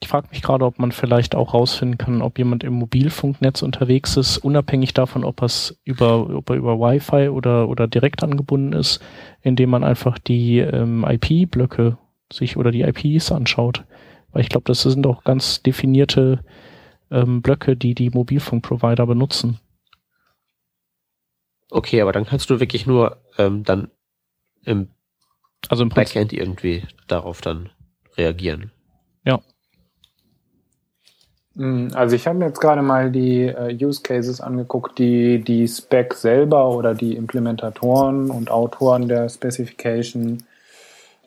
Ich frage mich gerade, ob man vielleicht auch rausfinden kann, ob jemand im Mobilfunknetz unterwegs ist, unabhängig davon, ob, über, ob er über Wi-Fi oder, oder direkt angebunden ist, indem man einfach die ähm, IP-Blöcke sich oder die IPs anschaut. Weil ich glaube, das sind auch ganz definierte ähm, Blöcke, die die Mobilfunkprovider benutzen. Okay, aber dann kannst du wirklich nur ähm, dann im Also im Prinzip, Backend irgendwie darauf dann reagieren. Mm, Also ich habe mir jetzt gerade mal die äh, Use Cases angeguckt, die die Spec selber oder die Implementatoren und Autoren der Specification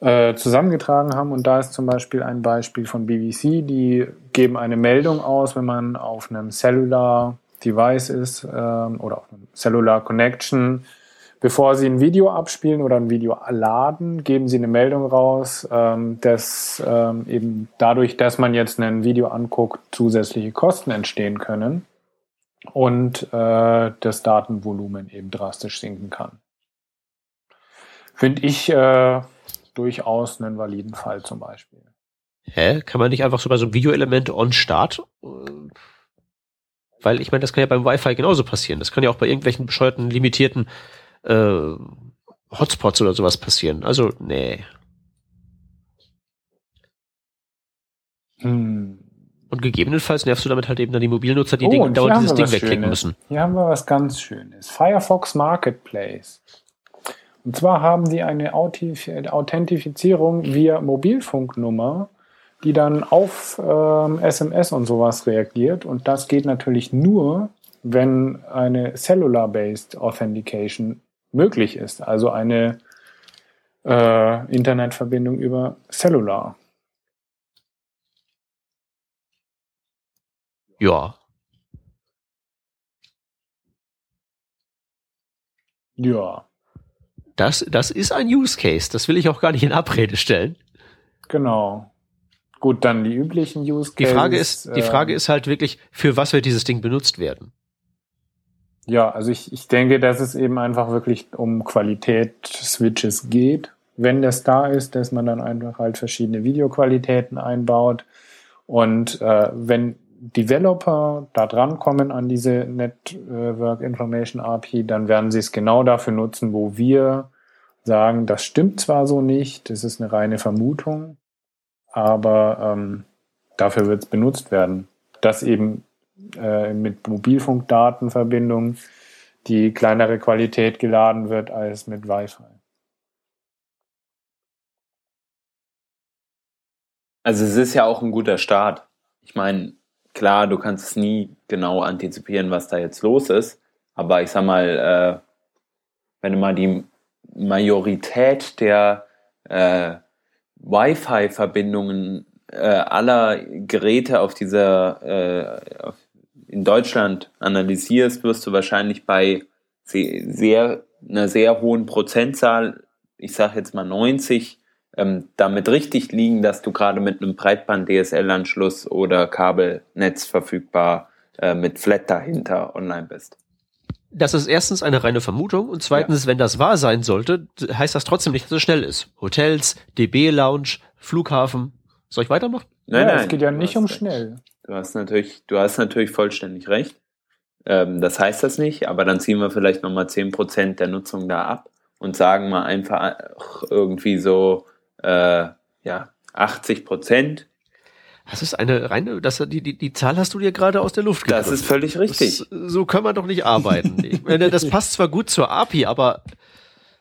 äh, zusammengetragen haben. Und da ist zum Beispiel ein Beispiel von BBC, die geben eine Meldung aus, wenn man auf einem Cellular Device ist ähm, oder auf einem Cellular Connection. Bevor Sie ein Video abspielen oder ein Video laden, geben Sie eine Meldung raus, ähm, dass ähm, eben dadurch, dass man jetzt ein Video anguckt, zusätzliche Kosten entstehen können und äh, das Datenvolumen eben drastisch sinken kann. Finde ich äh, durchaus einen validen Fall zum Beispiel. Hä? Kann man nicht einfach so bei so einem Videoelement on Start? äh, Weil ich meine, das kann ja beim Wi-Fi genauso passieren. Das kann ja auch bei irgendwelchen bescheuerten, limitierten äh, Hotspots oder sowas passieren. Also, nee. Hm. Und gegebenenfalls nervst du damit halt eben dann die Mobilnutzer, die Oh, Ding, und dauernd dieses Ding wegklicken Schönes. müssen. Hier haben wir was ganz Schönes. Firefox Marketplace. Und zwar haben die eine Authentifizierung via Mobilfunknummer die dann auf ähm, SMS und sowas reagiert. Und das geht natürlich nur, wenn eine Cellular-Based Authentication möglich ist, also eine äh, Internetverbindung über Cellular. Ja. Ja, Das, das ist ein Use Case. Das will ich auch gar nicht in Abrede stellen. genau. Gut, dann die üblichen Use Die Cases. Frage ist, die Frage ähm, ist halt wirklich, für was wird dieses Ding benutzt werden? Ja, also ich, ich denke, dass es eben einfach wirklich um Qualität-Switches geht. Wenn das da ist, dass man dann einfach halt verschiedene Videoqualitäten einbaut. Und äh, wenn Developer da dran kommen an diese Network Information API, dann werden sie es genau dafür nutzen, wo wir sagen, das stimmt zwar so nicht, das ist eine reine Vermutung, aber ähm, dafür wird es benutzt werden. Dass eben äh, mit Mobilfunkdatenverbindung die kleinere Qualität geladen wird als mit Wi-Fi. Also es ist ja auch ein guter Start. Ich meine, klar, du kannst es nie genau antizipieren, was da jetzt los ist. Aber ich sag mal, äh, wenn du mal die Majorität der äh, Wi-Fi-Verbindungen äh, aller Geräte auf dieser äh, in Deutschland analysierst, wirst du wahrscheinlich bei se sehr einer sehr hohen Prozentzahl, ich sage jetzt mal 90, ähm, damit richtig liegen, dass du gerade mit einem Breitband-DSL-Anschluss oder Kabelnetz verfügbar äh, mit Flat dahinter online bist. Das ist erstens eine reine Vermutung und zweitens, wenn das wahr sein sollte, heißt das trotzdem nicht, dass es schnell ist. Hotels, DB-Lounge, Flughafen. Soll ich weitermachen? Nein, ja, nein, es geht ja nicht um recht. schnell. Du hast natürlich, du hast natürlich vollständig recht. Ähm, das heißt das nicht, aber dann ziehen wir vielleicht nochmal 10% der Nutzung da ab und sagen mal einfach irgendwie so, äh, ja, 80 Prozent. Das ist eine reine, das, die, die, die Zahl hast du dir gerade aus der Luft Das gegriffen. ist völlig richtig. Das, so kann man doch nicht arbeiten. Ich meine, das passt zwar gut zur API, aber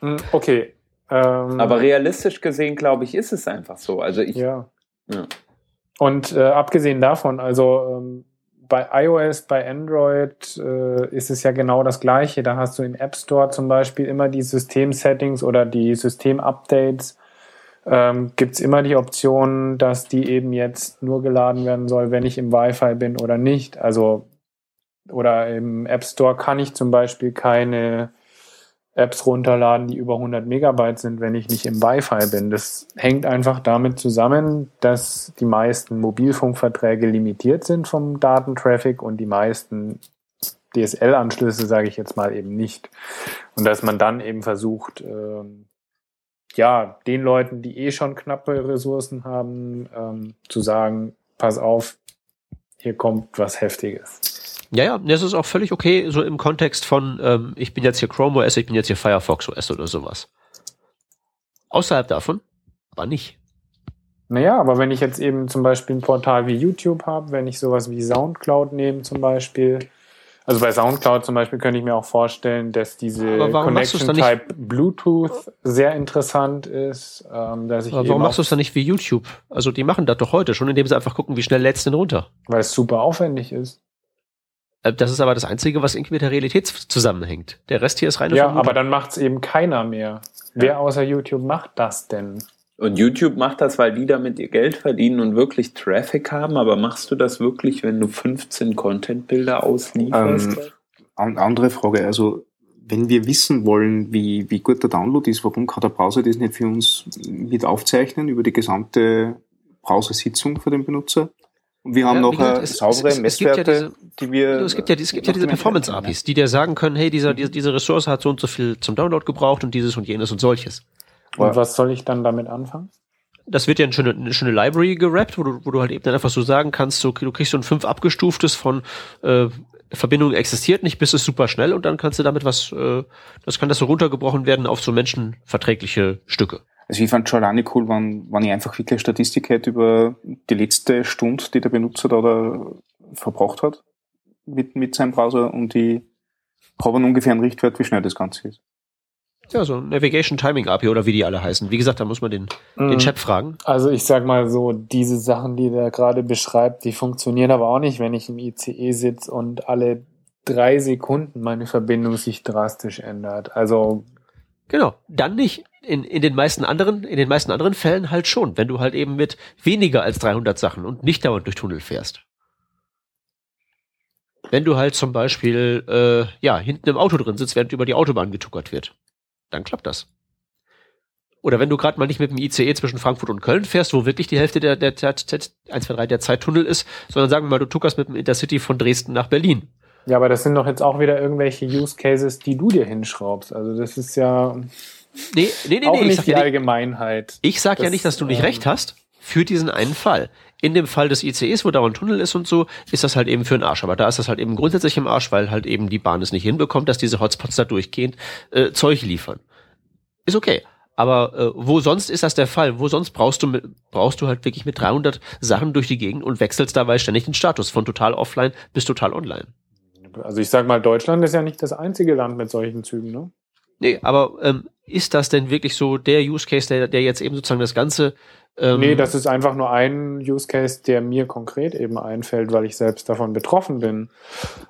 Hm, Okay. Ähm, Aber realistisch gesehen, glaube ich, ist es einfach so. Also ich, ja. Ja. Und äh, abgesehen davon, also ähm, bei iOS, bei Android äh, ist es ja genau das Gleiche. Da hast du im App Store zum Beispiel immer die System-Settings oder die System-Updates. Ähm, Gibt es immer die Option, dass die eben jetzt nur geladen werden soll, wenn ich im Wi-Fi bin oder nicht. Also oder im App Store kann ich zum Beispiel keine Apps runterladen, die über 100 Megabyte sind, wenn ich nicht im Wi-Fi bin. Das hängt einfach damit zusammen, dass die meisten Mobilfunkverträge limitiert sind vom Datentraffic und die meisten DSL-Anschlüsse, sage ich jetzt mal, eben nicht. Und dass man dann eben versucht, ähm, ja, den Leuten, die eh schon knappe Ressourcen haben, ähm, zu sagen, pass auf, hier kommt was Heftiges. ja, ja, das ist auch völlig okay, so im Kontext von, ähm, ich bin jetzt hier Chrome OS, ich bin jetzt hier Firefox OS oder sowas. Außerhalb davon, aber nicht. Naja, aber wenn ich jetzt eben zum Beispiel ein Portal wie YouTube habe, wenn ich sowas wie Soundcloud nehme zum Beispiel, also bei Soundcloud zum Beispiel könnte ich mir auch vorstellen, dass diese Aber warum machst du's Connection dann nicht- Type Bluetooth sehr interessant ist, ähm, dass ich Aber warum machst du es dann nicht wie YouTube? Also die machen das doch heute schon, indem sie einfach gucken, wie schnell lädst du denn runter. weil es super aufwendig ist. Äh, Das ist aber das Einzige, was irgendwie mit der Realität zusammenhängt. Der Rest hier ist reine Ja, aber dann macht es eben keiner mehr. Wer außer YouTube macht das denn? Und YouTube macht das, weil die damit ihr Geld verdienen und wirklich Traffic haben, aber machst du das wirklich, wenn du 15 Content-Bilder auslieferst? Ähm, an, andere Frage, also wenn wir wissen wollen, wie, wie gut der Download ist, warum kann der Browser das nicht für uns mit aufzeichnen über die gesamte Browsersitzung für den Benutzer? Und wir haben Ja, noch gesagt, eine es- saubere es- es gibt ja Messwerte, die wir. es gibt ja, es gibt ja diese Performance-APIs, die dir sagen können, hey, dieser, diese, diese Ressource hat so und so viel zum Download gebraucht und dieses und jenes und solches. Und Ja. was soll ich dann damit anfangen? Das wird ja eine schöne, eine schöne Library gerappt, wo du, wo du halt eben dann einfach so sagen kannst, so, du kriegst so ein fünf abgestuftes von äh, Verbindung existiert nicht, bis es super schnell und dann kannst du damit was, äh, das kann das so runtergebrochen werden auf so menschenverträgliche Stücke. Also ich fand schon alleine cool, wenn, wenn ich einfach wirklich eine Statistik hätte über die letzte Stunde, die der Benutzer da, da verbraucht hat mit, mit seinem Browser und ich habe einen ungefähren Richtwert, wie schnell das Ganze ist. Ja, so Navigation Timing API oder wie die alle heißen. Wie gesagt, da muss man den, den Mhm. Chat fragen. Also ich sag mal so, diese Sachen, die der gerade beschreibt, die funktionieren aber auch nicht, wenn ich im ICE sitze und alle drei Sekunden meine Verbindung sich drastisch ändert. Also Genau. Dann nicht. In, in den meisten anderen, in den meisten anderen Fällen halt schon, wenn du halt eben mit weniger als 300 Sachen und nicht dauernd durch Tunnel fährst. Wenn du halt zum Beispiel, äh, ja, hinten im Auto drin sitzt, während über die Autobahn getuckert wird, dann klappt das. Oder wenn du gerade mal nicht mit dem ICE zwischen Frankfurt und Köln fährst, wo wirklich die Hälfte der, der, der, der 1, 2, 3 der Zeittunnel ist, sondern sagen wir mal, du tuckerst mit dem Intercity von Dresden nach Berlin. Ja, aber das sind doch jetzt auch wieder irgendwelche Use Cases, die du dir hinschraubst. Also das ist ja Nee, nee, nee, auch nee, ich nicht sag die ja nicht, Allgemeinheit. Ich sag ja nicht, dass du nicht ähm, recht hast für diesen einen Fall. In dem Fall des ICEs, wo da ein Tunnel ist und so, ist das halt eben für den Arsch. Aber da ist das halt eben grundsätzlich im Arsch, weil halt eben die Bahn es nicht hinbekommt, dass diese Hotspots da durchgehend äh, Zeug liefern. Ist okay. Aber äh, wo sonst ist das der Fall? Wo sonst brauchst du mit, brauchst du halt wirklich mit 300 Sachen durch die Gegend und wechselst dabei ständig den Status von total offline bis total online. Also ich sag mal, Deutschland ist ja nicht das einzige Land mit solchen Zügen, ne? Nee, aber ähm, ist das denn wirklich so der Use Case, der, der jetzt eben sozusagen das Ganze ähm, Nee, das ist einfach nur ein Use Case, der mir konkret eben einfällt, weil ich selbst davon betroffen bin.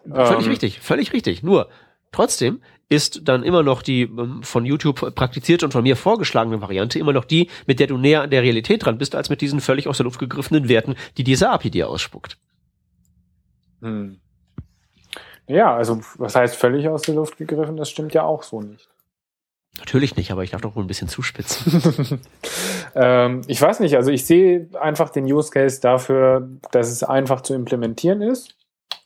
Völlig Ähm, richtig, völlig richtig. Nur trotzdem ist dann immer noch die ähm, von YouTube praktizierte und von mir vorgeschlagene Variante immer noch die, mit der du näher an der Realität dran bist, als mit diesen völlig aus der Luft gegriffenen Werten, die diese API dir ausspuckt. Hm. Ja, also was heißt völlig aus der Luft gegriffen? Das stimmt ja auch so nicht. Natürlich nicht, aber ich darf doch wohl ein bisschen zuspitzen. ähm, ich weiß nicht, also ich sehe einfach den Use Case dafür, dass es einfach zu implementieren ist.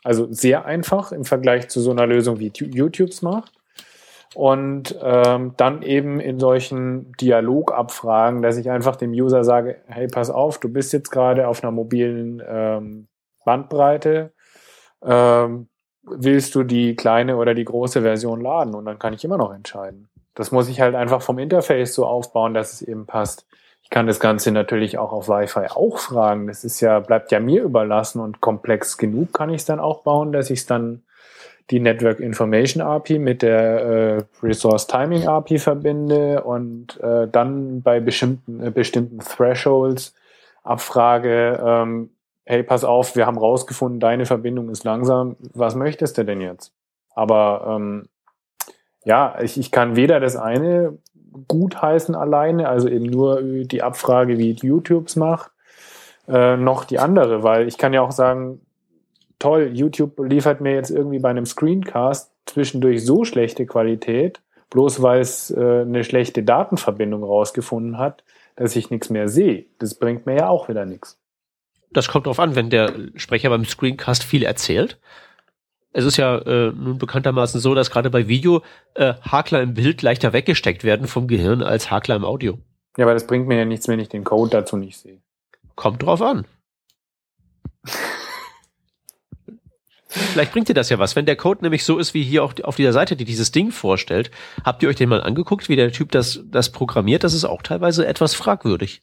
Also sehr einfach im Vergleich zu so einer Lösung wie Tu- YouTube's macht. Und ähm, dann eben in solchen Dialogabfragen, dass ich einfach dem User sage, hey, pass auf, du bist jetzt gerade auf einer mobilen ähm, Bandbreite. Ähm, willst du die kleine oder die große Version laden? Und dann kann ich immer noch entscheiden. Das muss ich halt einfach vom Interface so aufbauen, dass es eben passt. Ich kann das Ganze natürlich auch auf Wi-Fi auch fragen. Das ist ja, bleibt ja mir überlassen und komplex genug kann ich es dann auch bauen, dass ich es dann die Network Information API mit der äh, Resource Timing API verbinde und äh, dann bei bestimmten, äh, bestimmten Thresholds abfrage, ähm, hey, pass auf, wir haben rausgefunden, deine Verbindung ist langsam, was möchtest du denn jetzt? Aber ähm, ja, ich, ich kann weder das eine gutheißen alleine, also eben nur die Abfrage, wie YouTube's macht, äh, noch die andere, weil ich kann ja auch sagen, toll, YouTube liefert mir jetzt irgendwie bei einem Screencast zwischendurch so schlechte Qualität, bloß weil es äh, eine schlechte Datenverbindung rausgefunden hat, dass ich nichts mehr sehe. Das bringt mir ja auch wieder nichts. Das kommt drauf an, wenn der Sprecher beim Screencast viel erzählt. Es ist ja äh, nun bekanntermaßen so, dass gerade bei Video äh, Hakler im Bild leichter weggesteckt werden vom Gehirn als Hakler im Audio. Ja, aber das bringt mir ja nichts, wenn ich den Code dazu nicht sehe. Kommt drauf an. Vielleicht bringt dir das ja was. Wenn der Code nämlich so ist wie hier auch auf dieser Seite, die dieses Ding vorstellt, habt ihr euch den mal angeguckt, wie der Typ das, das programmiert? Das ist auch teilweise etwas fragwürdig.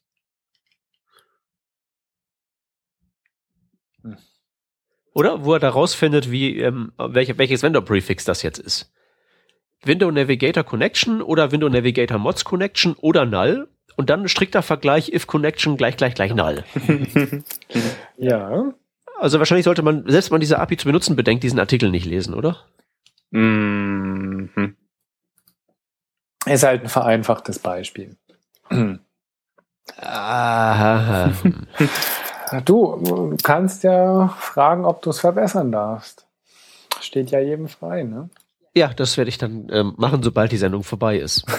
Oder? Wo er da rausfindet, wie, ähm, welche, welches Vendor-Prefix das jetzt ist. Window Navigator Connection oder Window Navigator Mods Connection oder Null und dann ein strikter Vergleich if Connection gleich gleich gleich Null. Ja. Also wahrscheinlich sollte man, selbst wenn man diese API zu benutzen bedenkt, diesen Artikel nicht lesen, oder? Mhm. Ist halt ein vereinfachtes Beispiel. Aha. Du kannst ja fragen, ob du es verbessern darfst. Steht ja jedem frei, ne? ja, das werde ich dann ähm, machen, sobald die Sendung vorbei ist.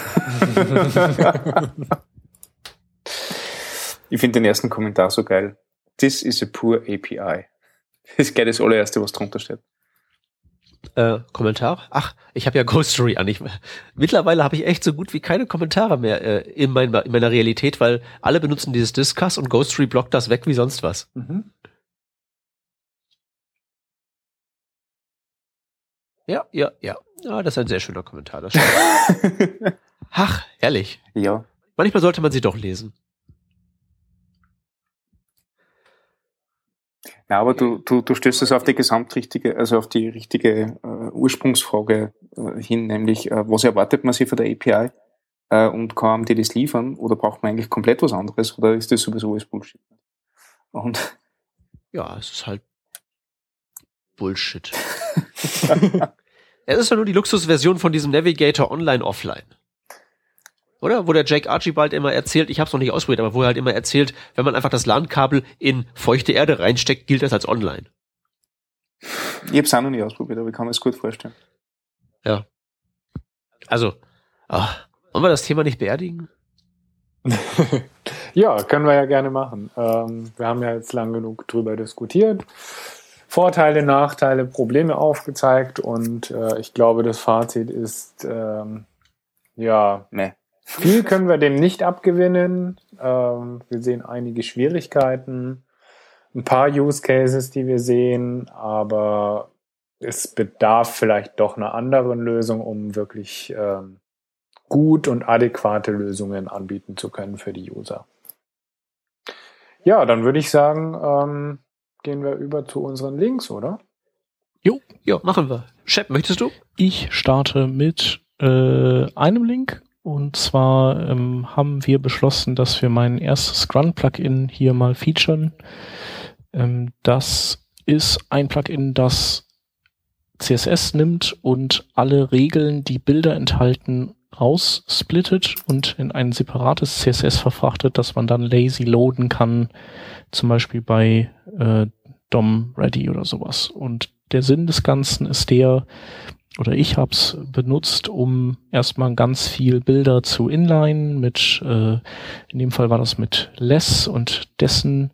Ich finde den ersten Kommentar so geil. This is a poor API. Das ist geil das allererste, was drunter steht. Äh, Kommentar? Ach, ich habe ja Ghostory an. Ich, mittlerweile habe ich echt so gut wie keine Kommentare mehr äh, in, mein, in meiner Realität, weil alle benutzen dieses Discuss und Ghostory blockt das weg wie sonst was. Mhm. Ja, ja, ja. Ja, das ist ein sehr schöner Kommentar. Das. Ach, ehrlich. ja. Manchmal sollte man sie doch lesen. Ja, aber du, du, du stößt es auf die gesamtrichtige, also auf die richtige äh, Ursprungsfrage äh, hin, nämlich äh, was erwartet man sich von der API? äh, und kann die das liefern oder braucht man eigentlich komplett was anderes oder ist das sowieso alles Bullshit? Und Ja, es ist halt Bullshit. es ist ja nur die Luxusversion von diesem Navigator Online Offline. Oder? Wo der Jake Archibald immer erzählt, ich habe es noch nicht ausprobiert, aber wo er halt immer erzählt, wenn man einfach das LAN-Kabel in feuchte Erde reinsteckt, gilt das als online. ich habe es auch noch nicht ausprobiert, aber ich kann mir das gut vorstellen. Ja. Also, ach, wollen wir das Thema nicht beerdigen? ja, können wir ja gerne machen. Ähm, wir haben ja jetzt lang genug drüber diskutiert. Vorteile, Nachteile, Probleme aufgezeigt und äh, ich glaube, das Fazit ist, ähm, ja, Nee. Viel können wir dem nicht abgewinnen. Ähm, wir sehen einige Schwierigkeiten, ein paar Use Cases, die wir sehen, aber es bedarf vielleicht doch einer anderen Lösung, um wirklich ähm, gut und adäquate Lösungen anbieten zu können für die User. Ja, dann würde ich sagen, ähm, gehen wir über zu unseren Links, oder? Ja, machen wir. Shep, möchtest du? Ich starte mit äh, einem Link. Und zwar ähm, haben wir beschlossen, dass wir mein erstes Grunt-Plugin hier mal featuren. Ähm, das ist ein Plugin, das CSS nimmt und alle Regeln, die Bilder enthalten, raussplittet und in ein separates CSS verfrachtet, das man dann lazy loaden kann, zum Beispiel bei äh, DOM Ready oder sowas. Und der Sinn des Ganzen ist der, oder ich habe es benutzt, um erstmal ganz viel Bilder zu inline mit, äh, in dem Fall war das mit Less und dessen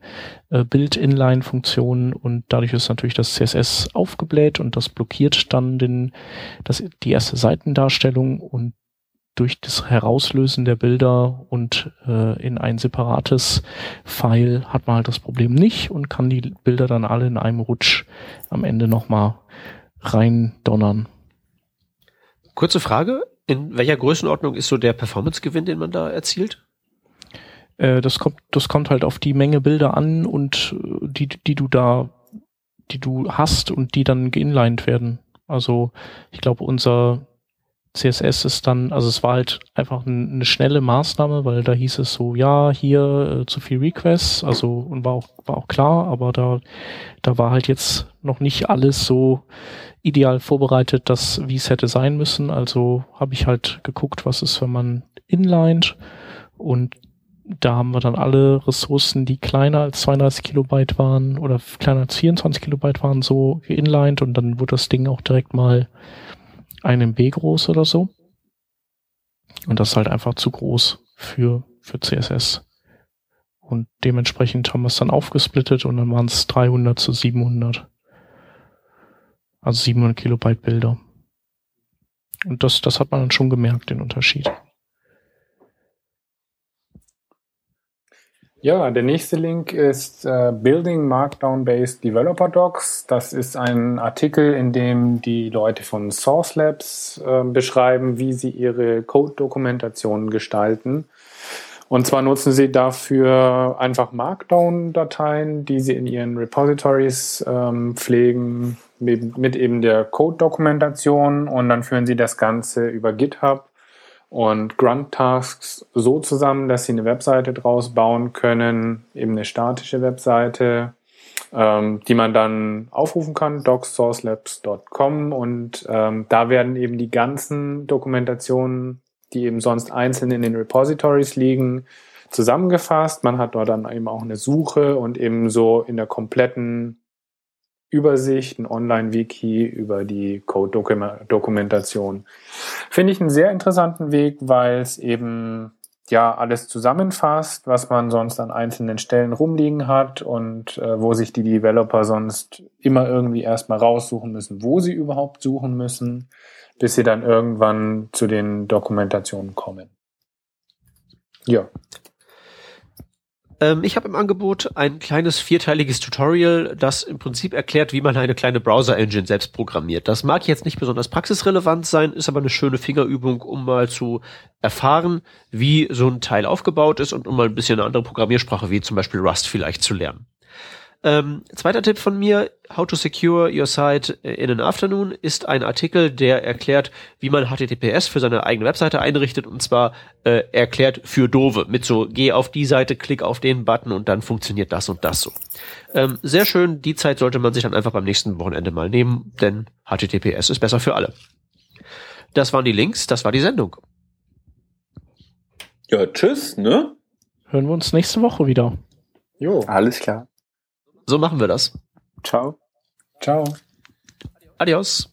äh, Bild-Inline-Funktionen und dadurch ist natürlich das CSS aufgebläht und das blockiert dann den, das, die erste Seitendarstellung und durch das Herauslösen der Bilder und äh, in ein separates File hat man halt das Problem nicht und kann die Bilder dann alle in einem Rutsch am Ende nochmal rein donnern. Kurze Frage. In welcher Größenordnung ist so der Performance-Gewinn, den man da erzielt? Äh, das kommt, das kommt halt auf die Menge Bilder an und äh, die, die du da, die du hast und die dann geinlined werden. Also ich glaube, unser CSS ist dann, also es war halt einfach ein, eine schnelle Maßnahme, weil da hieß es so, ja, hier äh, zu viel Requests, also und war auch, war auch klar, aber da, da war halt jetzt noch nicht alles so ideal vorbereitet, dass wie es hätte sein müssen. Also habe ich halt geguckt, was ist, wenn man inlined und da haben wir dann alle Ressourcen, die kleiner als 32 Kilobyte waren oder kleiner als 24 Kilobyte waren, so geinlined und dann wurde das Ding auch direkt mal ein MB groß oder so. Und das ist halt einfach zu groß für, für CSS. Und dementsprechend haben wir es dann aufgesplittet und dann waren es 300 zu 700. Also 700 Kilobyte Bilder. Und das, das hat man dann schon gemerkt, den Unterschied. Ja, der nächste Link ist äh, Building Markdown-Based Developer Docs. Das ist ein Artikel, in dem die Leute von Source Labs äh, beschreiben, wie sie ihre Code-Dokumentationen gestalten. Und zwar nutzen sie dafür einfach Markdown-Dateien, die sie in ihren Repositories ähm, pflegen, mit, mit eben der Code-Dokumentation. Und dann führen sie das Ganze über GitHub und Grunt-Tasks so zusammen, dass sie eine Webseite draus bauen können, eben eine statische Webseite, ähm, die man dann aufrufen kann, docsourcelabs.com und ähm, da werden eben die ganzen Dokumentationen, die eben sonst einzeln in den Repositories liegen, zusammengefasst. Man hat dort dann eben auch eine Suche und eben so in der kompletten Übersicht, ein Online-Wiki über die Code-Dokumentation. Finde ich einen sehr interessanten Weg, weil es eben ja alles zusammenfasst, was man sonst an einzelnen Stellen rumliegen hat und äh, wo sich die Developer sonst immer irgendwie erstmal raussuchen müssen, wo sie überhaupt suchen müssen, bis sie dann irgendwann zu den Dokumentationen kommen. Ja. Ähm, ich habe im Angebot ein kleines vierteiliges Tutorial, das im Prinzip erklärt, wie man eine kleine Browser-Engine selbst programmiert. Das mag jetzt nicht besonders praxisrelevant sein, ist aber eine schöne Fingerübung, um mal zu erfahren, wie so ein Teil aufgebaut ist und um mal ein bisschen eine andere Programmiersprache wie zum Beispiel Rust vielleicht zu lernen. Ähm, zweiter Tipp von mir, How to Secure Your Site in an Afternoon, ist ein Artikel, der erklärt, wie man HTTPS für seine eigene Webseite einrichtet und zwar äh, erklärt für Dove mit so, geh auf die Seite, klick auf den Button und dann funktioniert das und das so. Ähm, sehr schön, die Zeit sollte man sich dann einfach beim nächsten Wochenende mal nehmen, denn HTTPS ist besser für alle. Das waren die Links, das war die Sendung. Ja, tschüss, ne? Hören wir uns nächste Woche wieder. Jo, Alles klar. So machen wir das. Ciao. ciao. Adios.